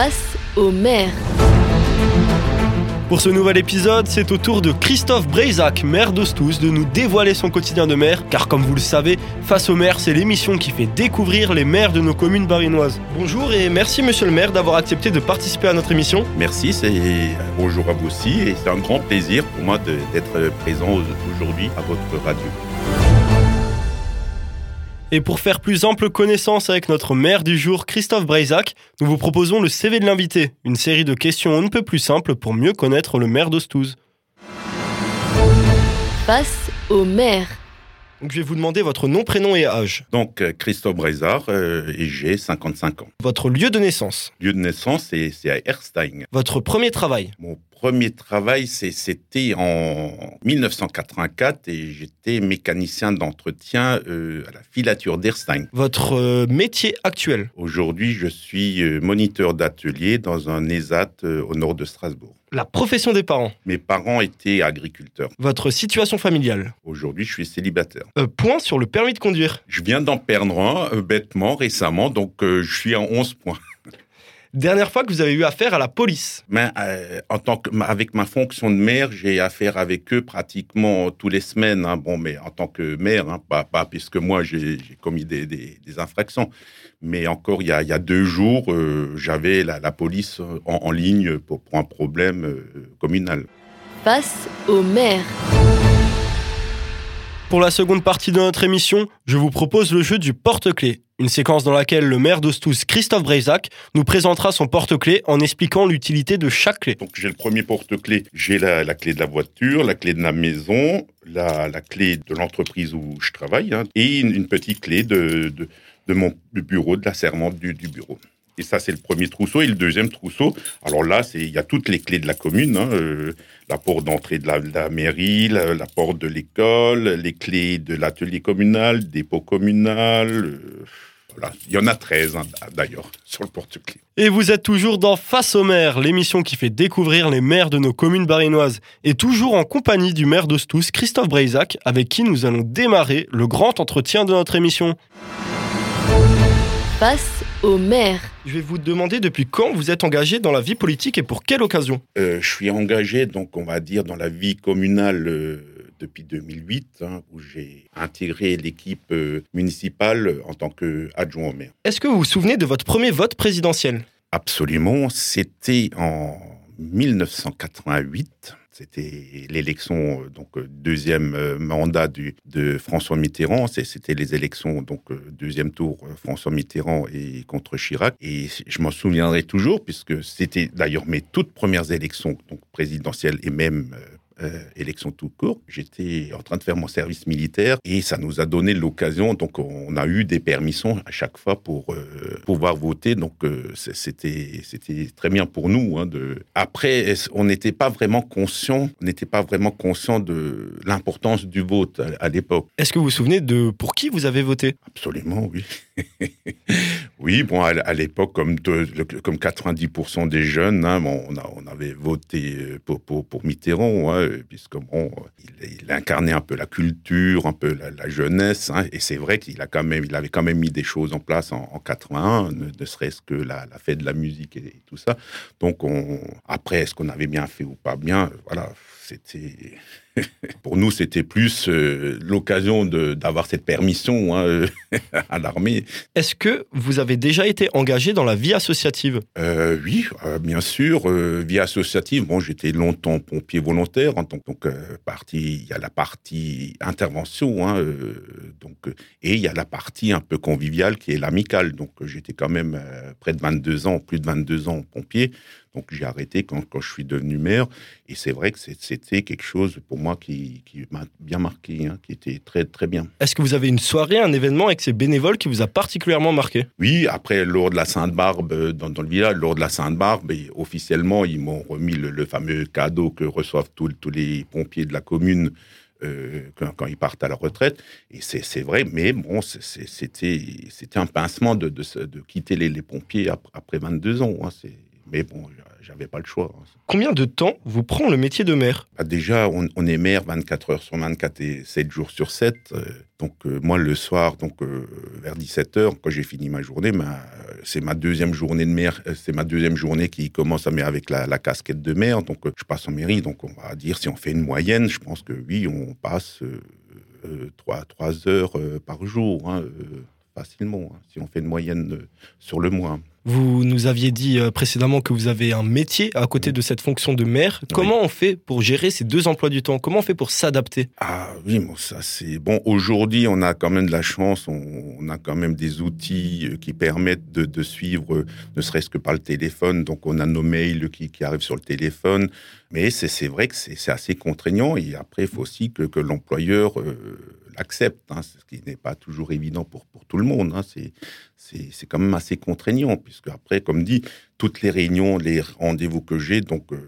Face au maire. Pour ce nouvel épisode, c'est au tour de Christophe Breisac, maire d'Ostous, de nous dévoiler son quotidien de maire, car comme vous le savez, Face au maire, c'est l'émission qui fait découvrir les maires de nos communes barinoises. Bonjour et merci monsieur le maire d'avoir accepté de participer à notre émission. Merci, c'est bonjour à vous aussi et c'est un grand plaisir pour moi d'être présent aujourd'hui à votre radio. Et pour faire plus ample connaissance avec notre maire du jour, Christophe Breisac, nous vous proposons le CV de l'invité, une série de questions on ne peut plus simples pour mieux connaître le maire d'Ostouze. Face au maire. Donc, je vais vous demander votre nom, prénom et âge. Donc, euh, Christophe Brézard, euh, et j'ai 55 ans. Votre lieu de naissance. Lieu de naissance, c'est à Erstein. Votre premier travail. Mon premier travail, c'était en 1984 et j'étais mécanicien d'entretien euh, à la filature d'Erstein. Votre euh, métier actuel? Aujourd'hui, je suis euh, moniteur d'atelier dans un ESAT au nord de Strasbourg. La profession des parents? Mes parents étaient agriculteurs. Votre situation familiale? Aujourd'hui, je suis célibataire. point sur le permis de conduire. Je viens d'en perdre un bêtement récemment, donc je suis à 11 points. Dernière fois que vous avez eu affaire à la police Mais, euh, en tant que, Avec ma fonction de maire, j'ai affaire avec eux pratiquement tous les semaines. Hein. Bon, mais en tant que maire, hein, pas, pas, puisque moi j'ai commis des, des, infractions. Mais encore il y a, il y a deux jours, euh, j'avais la, la, police en, ligne pour, pour, un problème euh, communal. Face au maire. Pour la seconde partie de notre émission, je vous propose le jeu du porte-clés, une séquence dans laquelle le maire d'Ostous, Christophe Breisac, nous présentera son porte-clés en expliquant l'utilité de chaque clé. Donc j'ai le premier porte-clés, j'ai la, clé de la voiture, la clé de la maison, la, clé de l'entreprise où je travaille, hein, et une, petite clé de, mon bureau, de la sermente du bureau. Et ça, c'est le premier trousseau. Et le deuxième trousseau, alors là, il y a toutes les clés de la commune. Hein, euh, la porte d'entrée de la, mairie, la, porte de l'école, les clés de l'atelier communal, dépôt communal. Euh, voilà. Il y en a 13 hein, d'ailleurs sur le porte-clés. Et vous êtes toujours dans Face au maire, l'émission qui fait découvrir les maires de nos communes barinoises. Et toujours en compagnie du maire d'Ostous, Christophe Breisac, avec qui nous allons démarrer le grand entretien de notre émission. Face au maire. Je vais vous demander depuis quand vous êtes engagé dans la vie politique et pour quelle occasion? Euh, Je suis engagé, donc on va dire, dans la vie communale euh, depuis 2008, hein, où j'ai intégré l'équipe euh, municipale en tant qu'adjoint au maire. Est-ce que vous vous souvenez de votre premier vote présidentiel? Absolument, c'était en 1988. C'était l'élection, euh, donc euh, deuxième euh, mandat de François Mitterrand. C'était les élections, donc deuxième tour, François Mitterrand et contre Chirac. Et je m'en souviendrai toujours, puisque c'était d'ailleurs mes toutes premières élections, donc présidentielles et même élection tout court. J'étais en train de faire mon service militaire et ça nous a donné l'occasion. Donc, on a eu des permissions à chaque fois pour euh, pouvoir voter. Donc, euh, c'était c'était très bien pour nous. Hein, de... Après, on n'était pas vraiment conscient, on n'était pas vraiment conscient de l'importance du vote à, l'époque. Est-ce que vous vous souvenez de pour qui vous avez voté? Absolument, oui. oui, bon, à, l'époque, comme, comme 90% des jeunes, hein, on, a, on avait voté pour, pour, pour Mitterrand. Hein, puisque bon, il, incarnait un peu la culture, un peu la, jeunesse, hein, et c'est vrai qu'il a quand même, il avait quand même mis des choses en place en, 81, ne, serait-ce que la, fête de la musique et, tout ça. Donc, on, après, est-ce qu'on avait bien fait ou pas bien, voilà, c'était pour nous, c'était plus euh, l'occasion d'avoir cette permission hein, à l'armée. Est-ce que vous avez déjà été engagé dans la vie associative? Euh, Oui, euh, bien sûr. vie associative, bon, j'étais longtemps pompier volontaire en tant que partie. Il y a la partie intervention, hein, donc, et il y a la partie un peu conviviale qui est l'amicale. Donc, j'étais quand même près de 22 ans, plus de 22 ans pompier. Donc j'ai arrêté quand, quand, je suis devenu maire. Et c'est vrai que c'était quelque chose pour moi qui, qui m'a bien marqué, hein, qui était très très bien. Est-ce que vous avez une soirée, un événement avec ces bénévoles qui vous a particulièrement marqué? Oui, après lors de la Sainte-Barbe euh, dans, dans, le village, lors de la Sainte-Barbe, officiellement ils m'ont remis le, fameux cadeau que reçoivent tous, tous les pompiers de la commune. Euh, quand, ils partent à la retraite. Et c'est vrai, mais bon, c'était un pincement de, de, de quitter les, les pompiers après, 22 ans. Hein, mais bon, j'avais pas le choix. hein. Combien de temps vous prend le métier de maire? Bah, déjà, on, on est maire 24 heures sur 24 et 7 jours sur 7. euh, donc, euh, moi, le soir, donc euh, vers 17 heures, quand j'ai fini ma journée, ma- c'est ma deuxième journée de maire. C'est ma deuxième journée qui commence à, avec la, la casquette de maire. Donc, je passe en mairie. Donc, on va dire, si on fait une moyenne, je pense que oui, on passe euh, euh, trois, trois heures par jour, hein, facilement, hein, si on fait une moyenne sur le mois. Vous nous aviez dit euh, précédemment que vous avez un métier à côté de cette fonction de maire. Comment on fait pour gérer ces deux emplois du temps? Comment on fait pour s'adapter? Ah oui, bon, ça c'est bon. Aujourd'hui, on a quand même de la chance. On, a quand même des outils euh, qui permettent de, de suivre, euh, ne serait-ce que par le téléphone. Donc, on a nos mails qui, qui arrivent sur le téléphone. Mais c'est vrai que c'est c'est assez contraignant. Et après, il faut aussi que, que l'employeur euh, l'accepte, hein, ce qui n'est pas toujours évident pour, pour tout le monde. hein. C'est quand même assez contraignant, puisque après, comme dit, toutes les réunions, les rendez-vous que j'ai, donc euh,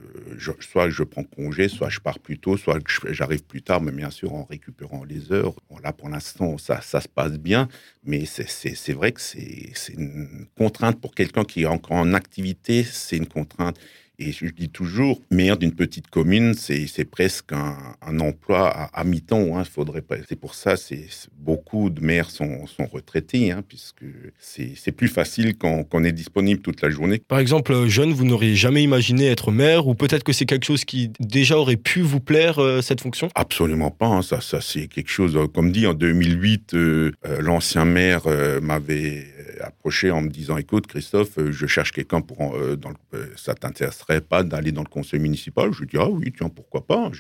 soit je prends congé, soit je pars plus tôt, soit j'arrive plus tard, mais bien sûr en récupérant les heures. Là, pour l'instant, ça, ça se passe bien, mais c'est- vrai que c'est une contrainte pour quelqu'un qui est encore en activité, c'est une contrainte. Et je dis toujours, maire d'une petite commune, c'est presque un, un emploi à, à mi-temps. Hein, faudrait pas. C'est pour ça, c'est beaucoup de maires sont, sont retraités, hein, puisque c'est plus facile quand, quand on est disponible toute la journée. Par exemple, euh, jeune, vous n'auriez jamais imaginé être maire ou peut-être que c'est quelque chose qui déjà aurait pu vous plaire, euh, cette fonction? Absolument pas. hein, Ça, ça c'est quelque chose. euh, Comme dit en 2008, euh, euh, l'ancien maire m'avait approché en me disant "Écoute, Christophe, je cherche quelqu'un pour. dans le- ça t'intéresserait pas d'aller dans le conseil municipal Je lui dis ah oui, tiens, pourquoi pas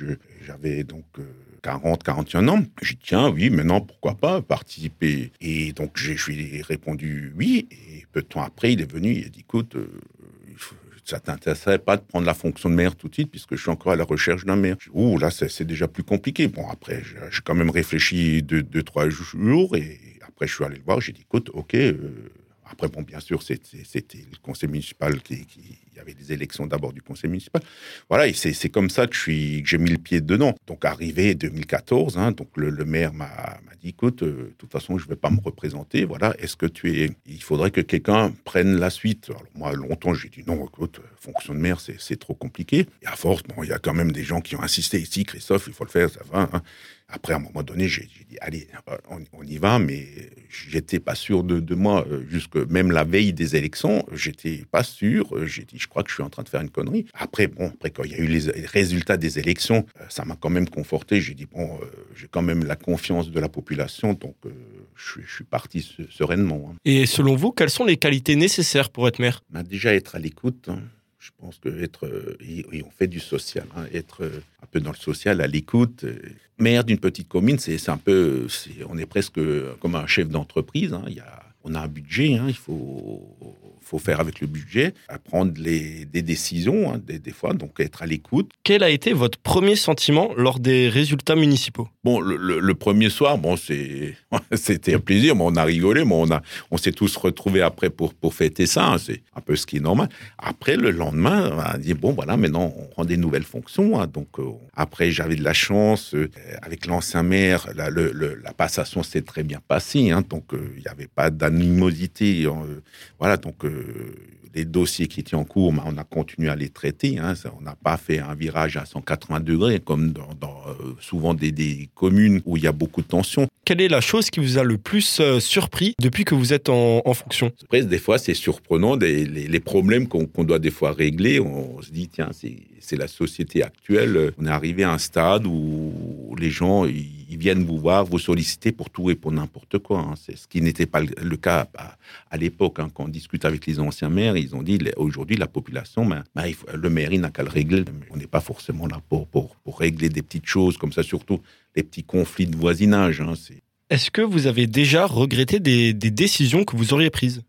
J'avais donc. euh, 40, 41 ans. J'ai dit, tiens, oui, maintenant, pourquoi pas participer Et donc, je lui ai répondu oui. Et peu de temps après, il est venu, il a dit, écoute, euh, ça t'intéresserait pas de prendre la fonction de maire tout de suite, puisque je suis encore à la recherche d'un maire. Dit, Ouh, là, c'est déjà plus compliqué. Bon, après, j'ai quand même réfléchi deux, deux, trois jours, et après, je suis allé le voir, j'ai dit, écoute, ok. euh, après, bon, bien sûr, c'était le conseil municipal qui, Il y avait des élections d'abord du conseil municipal. Voilà, et c'est comme ça que j'ai mis le pied dedans. Donc, arrivé 2014, hein, donc le, maire m'a dit, écoute, euh, de toute façon, je ne vais pas me représenter. Voilà, est-ce que tu es... Il faudrait que quelqu'un prenne la suite? Alors, moi, longtemps, j'ai dit, non, écoute, euh, fonction de maire, c'est trop compliqué. Et à force, bon, il y a quand même des gens qui ont insisté ici, Christophe, il faut le faire, ça va. hein. Après, à un moment donné, j'ai dit, allez, on, on y va, mais j'étais pas sûr de, de moi. euh, Jusque même la veille des élections, j'étais pas sûr. Euh, J'ai dit, je crois que je suis en train de faire une connerie. Après, bon, après, quand il y a eu les résultats des élections, euh, ça m'a quand même conforté. J'ai dit, bon, euh, j'ai quand même la confiance de la population, donc euh, je, suis- je suis parti se- sereinement. hein. Et selon vous, quelles sont les qualités nécessaires pour être maire? Ben, déjà être à l'écoute. hein. Je pense que être, euh, et- on fait du social, hein, être euh, un peu dans le social, à l'écoute. euh. Maire d'une petite commune, c'est un peu, on est presque comme un chef d'entreprise. hein. On a un budget, hein, il faut, faut faire avec le budget, à prendre les, des décisions, hein, des, des fois, donc être à l'écoute. Quel a été votre premier sentiment lors des résultats municipaux? Bon, le, le- le premier soir, bon, c'était un plaisir, mais on a rigolé, mais on a, on s'est tous retrouvés après pour, pour fêter ça. hein, c'est un peu ce qui est normal. Après, le lendemain, on a dit bon, voilà, maintenant on prend des nouvelles fonctions. hein, donc euh, après, j'avais de la chance euh, avec l'ancien maire, la, le- la passation s'est très bien passée. donc euh, il n'y avait pas d'animosité. euh, voilà, donc. Les dossiers qui étaient en cours, on a continué à les traiter. hein, on n'a pas fait un virage à 180 degrés, comme dans, dans, euh, souvent des, des communes où il y a beaucoup de tensions. Quelle est la chose qui vous a le plus euh, surpris depuis que vous êtes en, en fonction? Après, des fois, c'est surprenant, des, les, les problèmes qu'on doit des fois régler. On, se dit, tiens, c'est la société actuelle. On est arrivé à un stade où les gens, ils, viennent vous voir, vous solliciter pour tout et pour n'importe quoi. hein. C'est ce qui n'était pas le, le cas à, à l'époque. hein. Quand on discute avec les anciens maires, ils ont dit, aujourd'hui, la population, ben, ben, le maire, il n'a qu'à le régler. On n'est pas forcément là pour, pour, pour régler des petites choses comme ça, surtout les petits conflits de voisinage. hein. Est-ce que vous avez déjà regretté des, des décisions que vous auriez prises?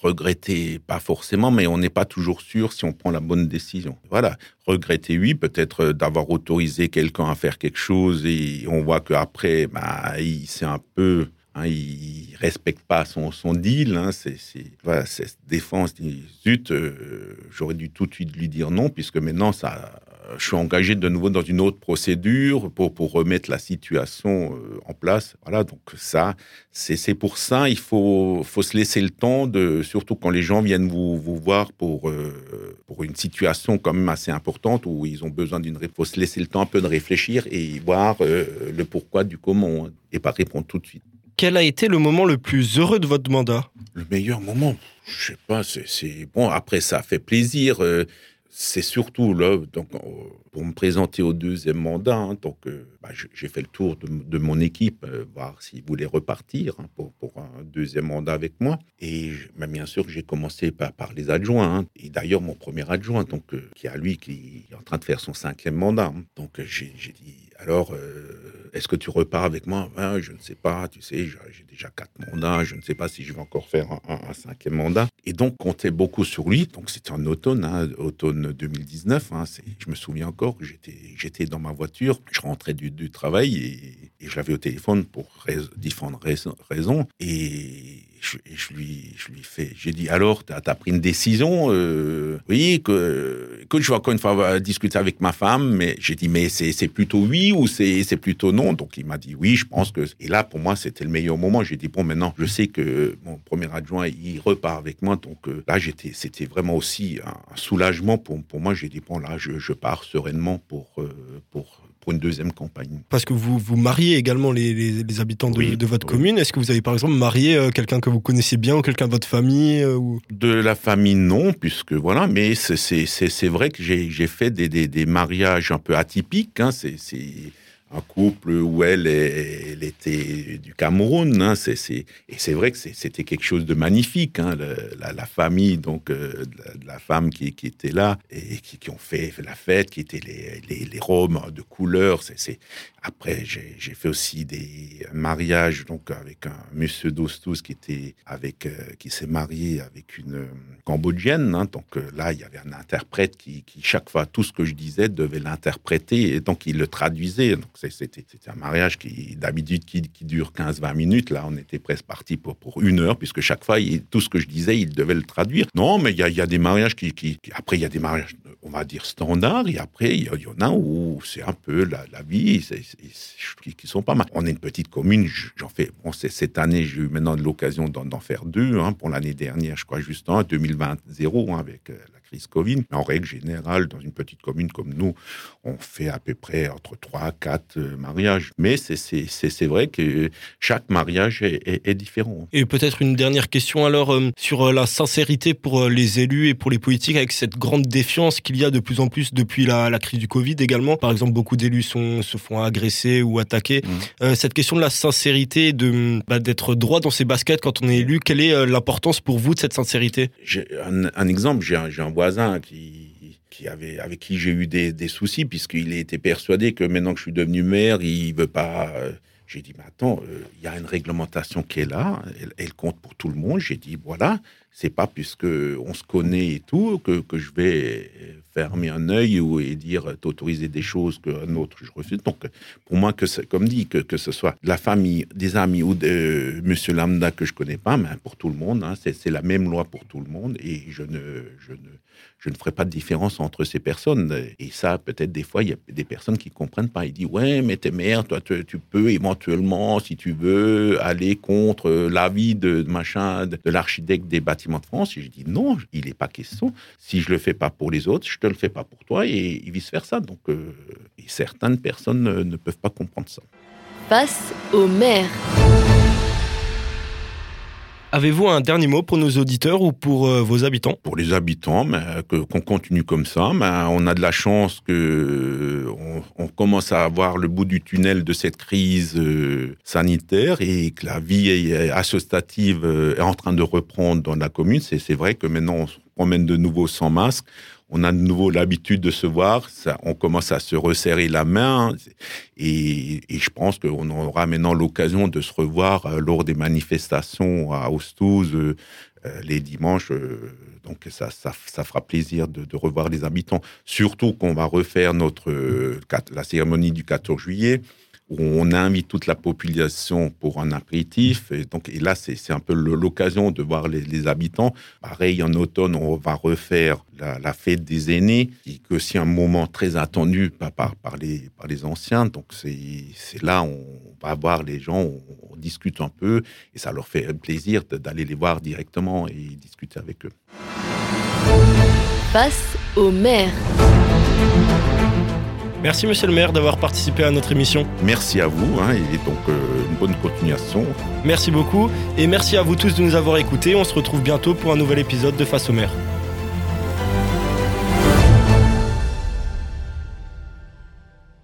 Regretter, pas forcément, mais on n'est pas toujours sûr si on prend la bonne décision. Voilà, regretter, oui, peut-être euh, d'avoir autorisé quelqu'un à faire quelque chose et on voit qu'après, bah, il c'est un peu... Hein, il respecte pas son, deal. Hein, c'est, voilà, cette défense. Zut, euh, j'aurais dû tout de suite lui dire non, puisque maintenant, ça, je suis engagé de nouveau dans une autre procédure pour, remettre la situation euh, en place. Voilà, donc ça, c'est pour ça, il faut, se laisser le temps, surtout quand les gens viennent vous, voir pour, euh, pour une situation quand même assez importante où ils ont besoin d'une réponse. Il faut se laisser le temps un peu de réfléchir et voir le pourquoi du comment et pas répondre tout de suite. Quel a été le moment le plus heureux de votre mandat Le meilleur moment Je sais pas, c'est bon. Après, ça fait plaisir c'est surtout là, donc, pour me présenter au deuxième mandat. Hein, donc, euh, bah, j'ai fait le tour de, mon équipe, euh, voir s'ils voulaient repartir hein, pour, un deuxième mandat avec moi. Et bah, bien sûr, j'ai commencé par, les adjoints. Hein. et d'ailleurs, mon premier adjoint, donc, euh, qui a lui, qui est en train de faire son cinquième mandat. Donc, j'ai dit, alors, est-ce que tu repars avec moi? Ben, Je ne sais pas, tu sais, j'ai déjà quatre mandats, je ne sais pas si je vais encore faire un, cinquième mandat. Et donc, comptait beaucoup sur lui. Donc, c'était en automne, hein, automne 2019. Hein, je me souviens encore que j'étais dans ma voiture, je rentrais du, travail et, je l'avais au téléphone pour différentes raisons. Et je, lui, je lui fais, j'ai dit, alors, tu as, pris une décision euh, Oui, que, écoute, je vais encore une fois discuter avec ma femme, mais j'ai dit, mais c'est plutôt oui ou c'est plutôt non? Donc il m'a dit oui, je pense que. Et là, pour moi, c'était le meilleur moment. J'ai dit, bon, maintenant, je sais que mon premier adjoint, il repart avec moi. Donc euh, là, j'étais, c'était vraiment aussi un, soulagement pour, pour moi. J'ai dit, bon, là, je, je pars sereinement pour, euh, pour pour une deuxième campagne. Parce que vous, vous mariez également les, les, habitants de, de votre commune. Est-ce que vous avez par exemple marié euh, quelqu'un que vous connaissez bien ou quelqu'un de votre famille euh, ou... De la famille, non, puisque voilà, mais c'est vrai que j'ai fait des, des, des, mariages un peu atypiques. Hein, c'est un couple où elle, était du Cameroun. Hein, et c'est vrai que c'était quelque chose de magnifique. Hein, la, famille donc euh, de, la, femme qui, était là et qui, ont fait la fête, qui étaient les, les, robes de couleur. Après, j'ai fait aussi des mariages donc avec un monsieur d'Ostous qui euh, qui s'est marié avec une euh, cambodgienne. Hein, donc là, il y avait un interprète qui, chaque fois tout ce que je disais devait l'interpréter et donc il le traduisait. C'était un mariage qui, d'habitude, qui, dure 15-20 minutes. Là, on était presque parti pour, pour une heure, puisque chaque fois, tout ce que je disais, il devait le traduire. Non, mais il y a, des mariages qui, Après, il y a des mariages, on va dire, standards, et après, il y, en a où c'est un peu la, vie, qui, qui, sont pas mal. On est une petite commune, j'en fais... Cette année, j'ai eu maintenant l'occasion d'en faire deux. Hein, pour l'année dernière, je crois, juste en 2020, zéro, hein, avec euh, la Covid. Mais en règle générale, dans une petite commune comme nous, on fait à peu près entre 3 à 4 euh, mariages. Mais c'est vrai que chaque mariage est, différent. Et peut-être une dernière question alors euh, sur euh, la sincérité pour les élus et pour les politiques avec cette grande défiance qu'il y a de plus en plus depuis la, crise du Covid également. Par exemple, beaucoup d'élus se font agresser ou attaquer. Mmh. cette question de la sincérité, de bah, d'être droit dans ses baskets quand on est élu, quelle est l'importance pour vous de cette sincérité? Un, un, exemple, j'ai un, un voisin qui, qui avait, avec qui j'ai eu des, des soucis, puisqu'il était persuadé que maintenant que je suis devenu maire, il veut pas. Euh, j'ai dit, mais attends, euh, il y a une réglementation qui est là, elle, compte pour tout le monde. J'ai dit, voilà, c'est pas puisque on se connaît et tout que, que je vais fermer un œil ou et dire t'autoriser des choses qu'un autre je refuse. Donc, pour moi, que comme dit, que, que ce soit la famille, des amis ou de euh, Monsieur Lambda que je connais pas, mais pour tout le monde, hein, c'est la même loi pour tout le monde et je ne, je ne, je ne ferai pas de différence entre ces personnes. Et ça, peut-être des fois, il y a des personnes qui comprennent pas. Ils disent ouais, mais t'es maire, toi, tu, tu, peux éventuellement, si tu veux, aller contre l'avis de machin de, l'architecte des bâtiments de France. Et je dis non, il n'est pas question. Si je le fais pas pour les autres, je te le fais pas pour toi et, vice versa. Donc, euh, certaines personnes ne, ne peuvent pas comprendre ça. Face au maire. Avez-vous un dernier mot pour nos auditeurs ou pour euh, vos habitants? Pour les habitants, qu'on continue comme ça. on a de la chance que on, commence à avoir le bout du tunnel de cette crise euh, sanitaire et que la vie associative euh, est en train de reprendre dans la commune. C'est vrai que maintenant on se promène de nouveau sans masque on a de nouveau l'habitude de se voir, on commence à se resserrer la main, et, je pense qu'on aura maintenant l'occasion de se revoir euh, lors des manifestations à Ostouze euh, euh, les dimanches. donc ça, ça, fera plaisir de, revoir les habitants. Surtout qu'on va refaire notre la cérémonie du 14 juillet on invite toute la population pour un apéritif. Et, donc, et là, c'est un peu l'occasion de voir les, habitants. Pareil, en automne, on va refaire la, fête des aînés, qui est aussi un moment très attendu par, par, les, par les anciens. Donc, c'est là, on va voir les gens, on, discute un peu, et ça leur fait plaisir d'aller les voir directement et discuter avec eux. Face au maire. Merci Monsieur le maire d'avoir participé à notre émission. Merci à vous hein, et donc euh, une bonne continuation. Merci beaucoup et merci à vous tous de nous avoir écoutés. On se retrouve bientôt pour un nouvel épisode de Face au maire.